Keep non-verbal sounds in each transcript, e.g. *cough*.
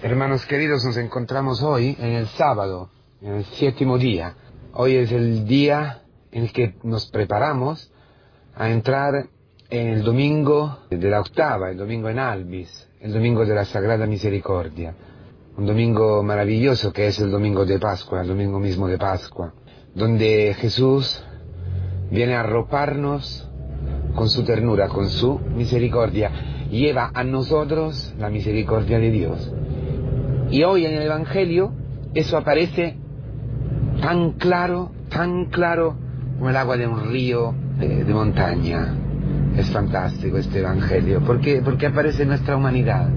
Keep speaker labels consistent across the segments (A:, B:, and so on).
A: Hermanos queridos, nos encontramos hoy en el sábado, en el séptimo día. Hoy es el día en el que nos preparamos a entrar en el domingo de la octava, el domingo en Albis, el domingo de la Sagrada Misericordia. Un domingo maravilloso que es el domingo de Pascua, el domingo mismo de Pascua, donde Jesús viene a arroparnos con su ternura, con su misericordia, lleva a nosotros la misericordia de Dios. Y hoy en el Evangelio eso aparece tan claro, tan claro como el agua de un río de, montaña. Es fantástico este Evangelio, porque, porque aparece nuestra humanidad,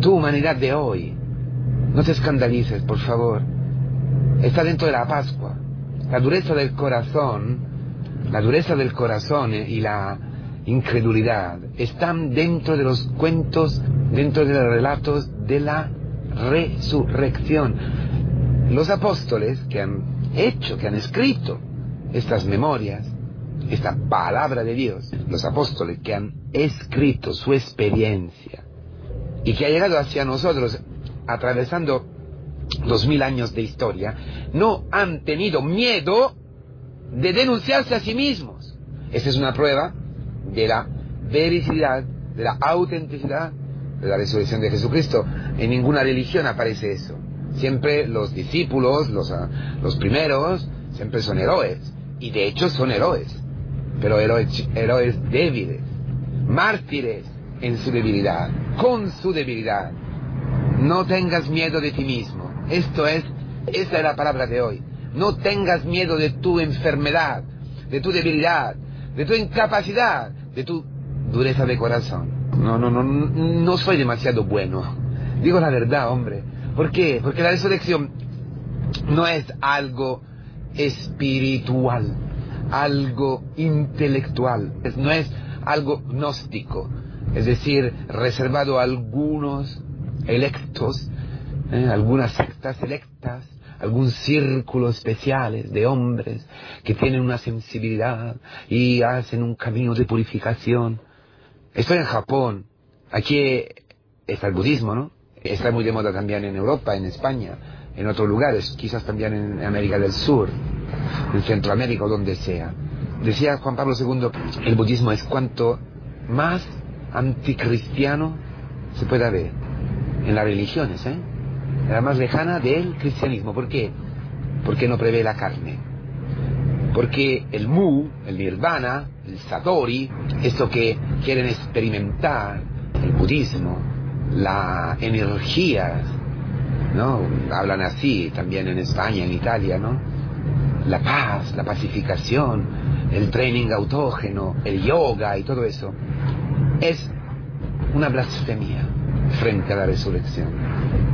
A: tu humanidad de hoy. No te escandalices, por favor. Está dentro de la Pascua. La dureza del corazón, la dureza del corazón y la incredulidad están dentro de los cuentos, dentro de los relatos de la resurrección. Los apóstoles que han hecho, que han escrito estas memorias, esta palabra de Dios, los apóstoles que han escrito su experiencia y que ha llegado hacia nosotros atravesando dos mil años de historia, no han tenido miedo de denunciarse a sí mismos. Esta es una prueba de la vericidad, de la autenticidad de la resurrección de Jesucristo. En ninguna religión aparece eso. Siempre los discípulos, los, los primeros, siempre son héroes. Y de hecho son héroes. Pero héroes, héroes débiles. Mártires en su debilidad. Con su debilidad. No tengas miedo de ti mismo. Esto es, esta es la palabra de hoy. No tengas miedo de tu enfermedad, de tu debilidad, de tu incapacidad, de tu dureza de corazón. No, no, no, no soy demasiado bueno. Digo la verdad, hombre. ¿Por qué? Porque la resurrección no es algo espiritual, algo intelectual, no es algo gnóstico, es decir, reservado a algunos electos, ¿eh? algunas sectas electas, algún círculo especiales de hombres que tienen una sensibilidad y hacen un camino de purificación. Estoy en Japón, aquí está el budismo, ¿no? Está muy de moda también en Europa, en España, en otros lugares, quizás también en América del Sur, en Centroamérica o donde sea. Decía Juan Pablo II, el budismo es cuanto más anticristiano se pueda ver en las religiones, ¿eh? La más lejana del cristianismo. ¿Por qué? Porque no prevé la carne. Porque el mu, el nirvana, el satori, esto que quieren experimentar, el budismo, la energía, ¿no? Hablan así también en España, en Italia, ¿no? La paz, la pacificación, el training autógeno, el yoga y todo eso, es una blasfemia frente a la resurrección.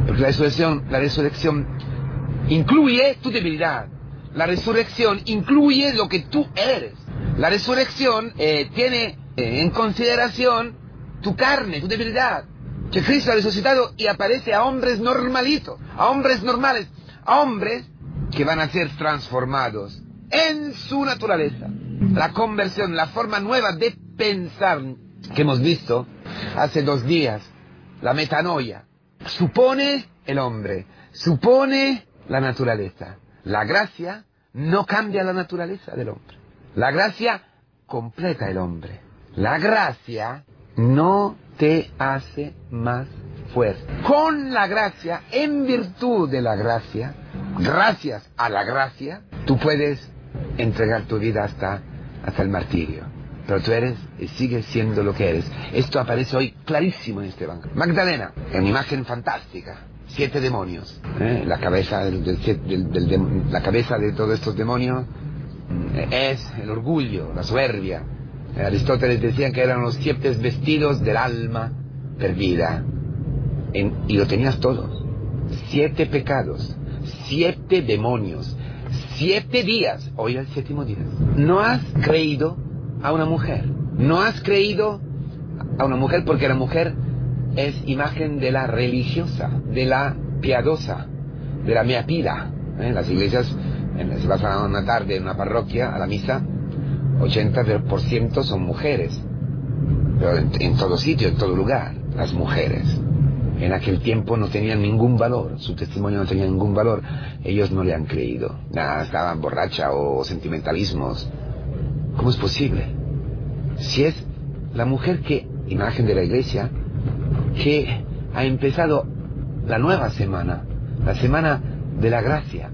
A: Porque la resurrección, la resurrección incluye tu debilidad. La resurrección incluye lo que tú eres. La resurrección eh, tiene eh, en consideración tu carne, tu debilidad. Que Cristo ha resucitado y aparece a hombres normalitos, a hombres normales, a hombres que van a ser transformados en su naturaleza. La conversión, la forma nueva de pensar que hemos visto hace dos días, la metanoia, supone el hombre, supone la naturaleza. La gracia no cambia la naturaleza del hombre. La gracia completa el hombre. La gracia no te hace más fuerte. Con la gracia, en virtud de la gracia, gracias a la gracia, tú puedes entregar tu vida hasta, hasta el martirio. Pero tú eres y sigues siendo lo que eres. Esto aparece hoy clarísimo en este banco. Magdalena, en imagen fantástica. Siete demonios. ¿eh? La, cabeza de todos estos demonios es el orgullo, la soberbia. Aristóteles decía que eran los siete vestidos del alma perdida. Y lo tenías todo. Siete pecados, siete demonios, siete días. Hoy el séptimo día. No has creído a una mujer. No has creído a una mujer porque la mujer es imagen de la religiosa, de la piadosa, de la mea pila. ¿eh? Las iglesias, vas a una tarde en una parroquia, a la misa, 80% son mujeres. Pero en, todo sitio, en todo lugar, las mujeres. en aquel tiempo no tenían ningún valor, su testimonio no tenía ningún valor, ellos no le han creído, Nada, estaban borracha o sentimentalismos. ¿Cómo es posible? Si es la mujer que, imagen de la iglesia, que ha empezado la nueva semana, la semana de la gracia,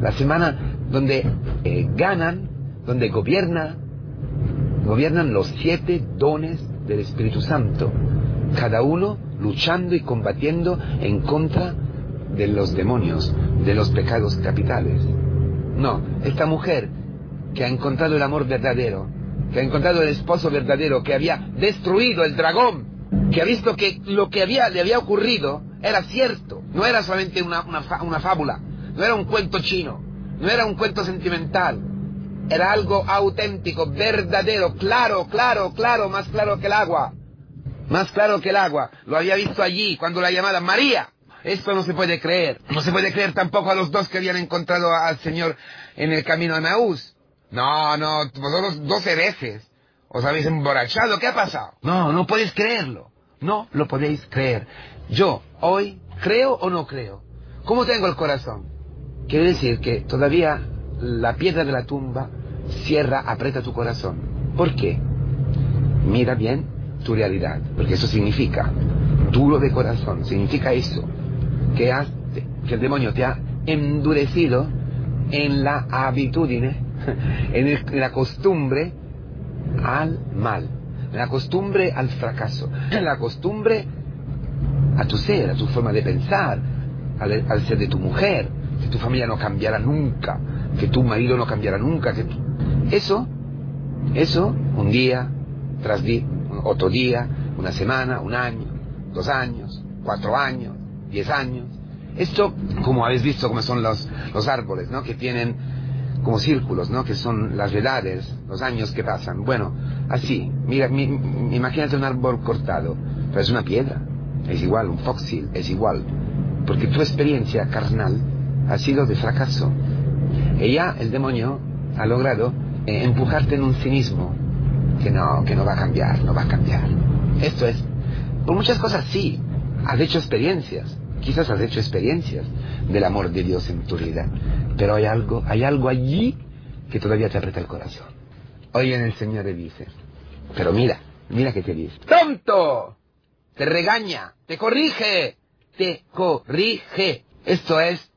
A: la semana donde eh, ganan, donde gobierna, gobiernan los siete dones del Espíritu Santo, cada uno luchando y combatiendo en contra de los demonios, de los pecados capitales. No, esta mujer que ha encontrado el amor verdadero, que ha encontrado el esposo verdadero, que había destruido el dragón, que ha visto que lo que había, le había ocurrido era cierto, no era solamente una, una fábula, no era un cuento chino, no era un cuento sentimental, era algo auténtico, verdadero, claro, claro, claro, más claro que el agua. Más claro que el agua. Lo había visto allí cuando la llamada María. Esto no se puede creer. No se puede creer tampoco a los dos que habían encontrado al Señor en el camino de Maús. No, no, vosotros doce veces os habéis emborrachado. ¿Qué ha pasado? No, no podéis creerlo. No lo podéis creer. Yo, hoy, ¿creo o no creo? ¿Cómo tengo el corazón? Quiere decir que todavía la piedra de la tumba cierra, aprieta tu corazón. ¿Por qué? Mira bien tu realidad, porque eso significa duro de corazón, significa eso, que, has, que el demonio te ha endurecido en la habitudine, *laughs* en, la costumbre al mal, en la costumbre al fracaso, en la costumbre a tu ser, a tu forma de pensar, al, ser de tu mujer, que tu familia no cambiará nunca, que tu marido no cambiará nunca, que Eso, eso, un día tras día, otro día, una semana, un año, dos años, cuatro años, diez años. Esto, como habéis visto, como son los, los árboles, ¿no? Que tienen como círculos, ¿no? Que son las edades, los años que pasan. Bueno, así, mira, imagínate un árbol cortado, pero es una piedra, es igual, un fósil, es igual, porque tu experiencia carnal ha sido de fracaso. Y ya el demonio ha logrado eh, empujarte en un cinismo, que no, que no va a cambiar, no va a cambiar. Esto es, por muchas cosas sí, has hecho experiencias, quizás has hecho experiencias del amor de Dios en tu vida, pero hay algo, hay algo allí que todavía te aprieta el corazón. Hoy en el Señor le dice, pero mira, mira que te dice, tonto, te regaña, te corrige, te corrige. Esto es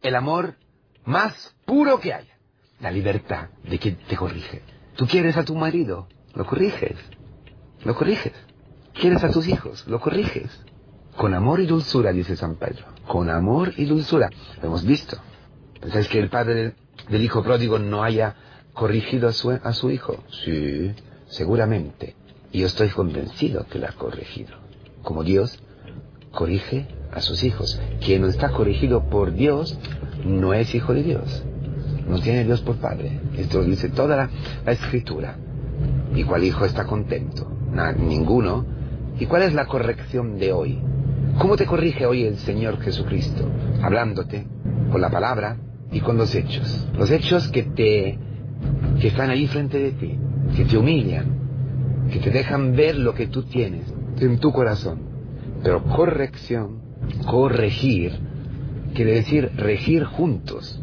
A: el amor más puro que haya, la libertad de quien te corrige. Tú quieres a tu marido, lo corriges, lo corriges. ¿Quieres a tus hijos? Lo corriges. Con amor y dulzura, dice San Pedro. Con amor y dulzura. Lo hemos visto. ¿Pensáis que el padre del hijo pródigo no haya corrigido a su, a su hijo? Sí, seguramente. Y yo estoy convencido que lo ha corregido. Como Dios corrige a sus hijos. Quien no está corregido por Dios no es hijo de Dios. No tiene Dios por padre. Esto dice toda la escritura. ¿Y cuál hijo está contento? ninguno. ¿Y cuál es la corrección de hoy? ¿Cómo te corrige hoy el Señor Jesucristo? Hablándote, con la palabra y con los hechos. Los hechos que te, que están ahí frente de ti, que te humillan, que te dejan ver lo que tú tienes en tu corazón. Pero corrección, corregir, quiere decir regir juntos.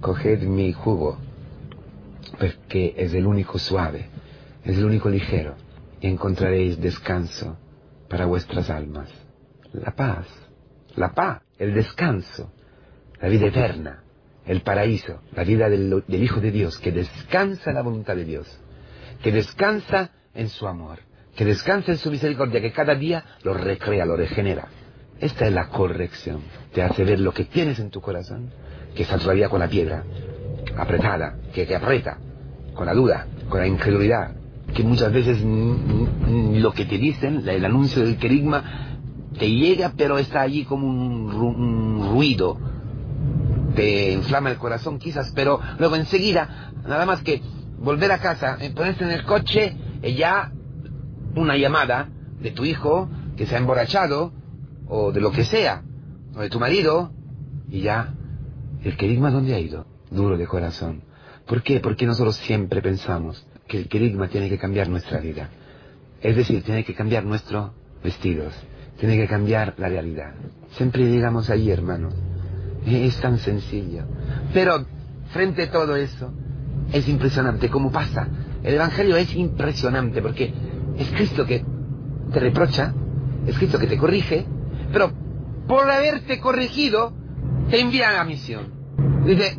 A: Coged mi jugo, porque es el único suave es el único ligero, y encontraréis descanso para vuestras almas. La paz, la paz, el descanso, la vida eterna, el paraíso, la vida del, Hijo de Dios, que descansa en la voluntad de Dios, que descansa en su amor, que descansa en su misericordia, que cada día lo recrea, lo regenera. Esta es la corrección. Te hace ver lo que tienes en tu corazón, que está todavía con la piedra apretada, que te aprieta, con la duda, con la incredulidad, que muchas veces lo que te dicen, el anuncio del querigma, te llega pero está allí como un, ruido, te inflama el corazón quizás, pero luego enseguida, nada más que volver a casa, eh, ponerse en el coche, y ya una llamada de tu hijo que se ha emborrachado, o de lo que sea, o de tu marido, y ya, el querigma dónde ha ido, duro de corazón. ¿Por qué? Porque nosotros siempre pensamos que el querigma tiene que cambiar nuestra vida. Es decir, tiene que cambiar nuestros vestidos, tiene que cambiar la realidad. Siempre llegamos ahí, hermano. Es tan sencillo. Pero frente a todo eso, es impresionante cómo pasa. El Evangelio es impresionante porque es Cristo que te reprocha, es Cristo que te corrige, pero por haberte corregido, te envía a misión. Dice,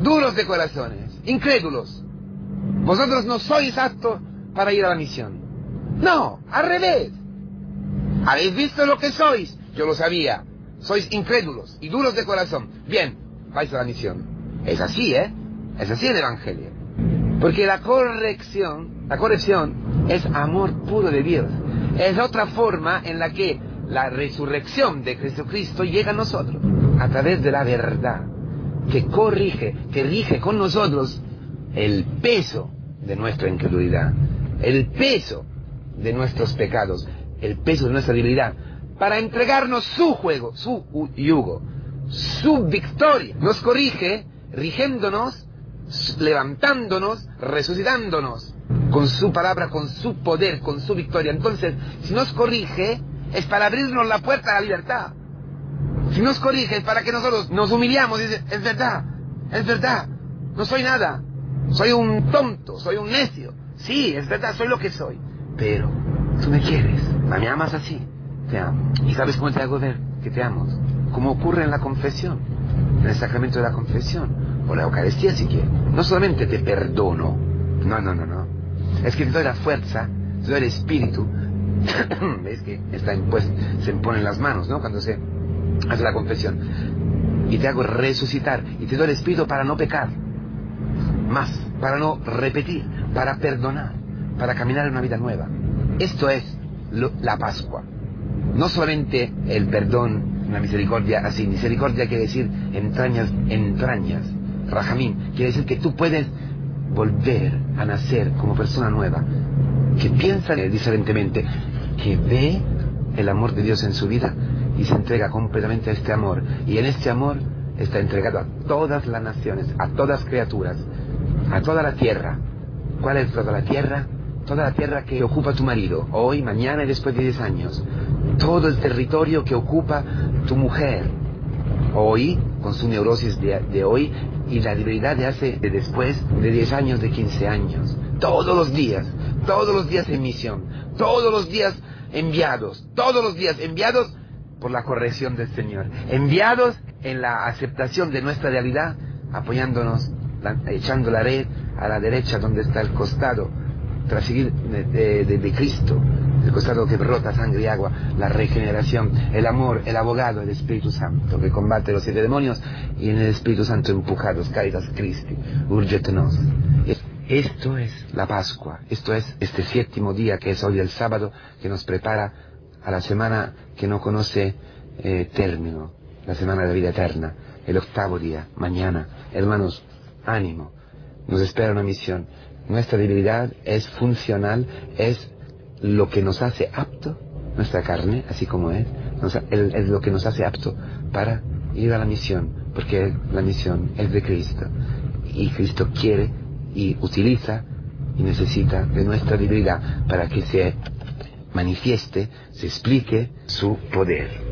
A: duros de corazones, incrédulos, vosotros no sois aptos para ir a la misión. No, al revés. ¿Habéis visto lo que sois? Yo lo sabía. Sois incrédulos y duros de corazón. Bien, vais a la misión. Es así, ¿eh? Es así el Evangelio. Porque la corrección, la corrección es amor puro de Dios. Es otra forma en la que la resurrección de Jesucristo llega a nosotros. A través de la verdad. Que corrige, que rige con nosotros el peso de nuestra incredulidad. El peso de nuestros pecados. El peso de nuestra debilidad. Para entregarnos su juego, su yugo, su victoria. Nos corrige rigiéndonos levantándonos, resucitándonos con su palabra, con su poder, con su victoria. Entonces, si nos corrige, es para abrirnos la puerta a la libertad. Si nos corrige, es para que nosotros nos humillamos y es verdad, es verdad, no soy nada, soy un tonto, soy un necio. Sí, es verdad, soy lo que soy. Pero tú me quieres, me amas así, te amo. ¿Y sabes cómo te hago ver que te amo? Como ocurre en la confesión, en el sacramento de la confesión o la Eucaristía si quieres. No solamente te perdono, no, no, no, no. Es que te doy la fuerza, te doy el espíritu. *laughs* ¿Ves que está impuesto, se imponen las manos, ¿no? Cuando se hace la confesión. Y te hago resucitar y te doy el espíritu para no pecar. Más, para no repetir, para perdonar, para caminar en una vida nueva. Esto es la Pascua. No solamente el perdón, la misericordia así. Misericordia quiere decir entrañas, entrañas Rajamín, quiere decir que tú puedes volver a nacer como persona nueva, que piensa diferentemente, que ve el amor de Dios en su vida y se entrega completamente a este amor. Y en este amor está entregado a todas las naciones, a todas criaturas, a toda la tierra. ¿Cuál es toda la tierra? Toda la tierra que ocupa tu marido, hoy, mañana y después de 10 años. Todo el territorio que ocupa tu mujer, hoy, con su neurosis de, hoy, y la debilidad de hace de después de 10 años, de 15 años. Todos los días, todos los días en misión, todos los días enviados, todos los días enviados por la corrección del Señor, enviados en la aceptación de nuestra realidad, apoyándonos, echando la red a la derecha donde está el costado, tras seguir de, Cristo, el costado que brota sangre y agua, la regeneración, el amor, el abogado, el Espíritu Santo, que combate los siete demonios, y en el Espíritu Santo empujados, caritas Christi, urgetenos. Esto es la Pascua, esto es este séptimo día que es hoy el sábado, que nos prepara a la semana que no conoce eh, término, la semana de la vida eterna, el octavo día, mañana. Hermanos, ánimo, nos espera una misión. Nuestra debilidad es funcional, es lo que nos hace apto, nuestra carne, así como es, es lo que nos hace apto para ir a la misión, porque la misión es de Cristo. Y Cristo quiere y utiliza y necesita de nuestra debilidad para que se manifieste, se explique su poder.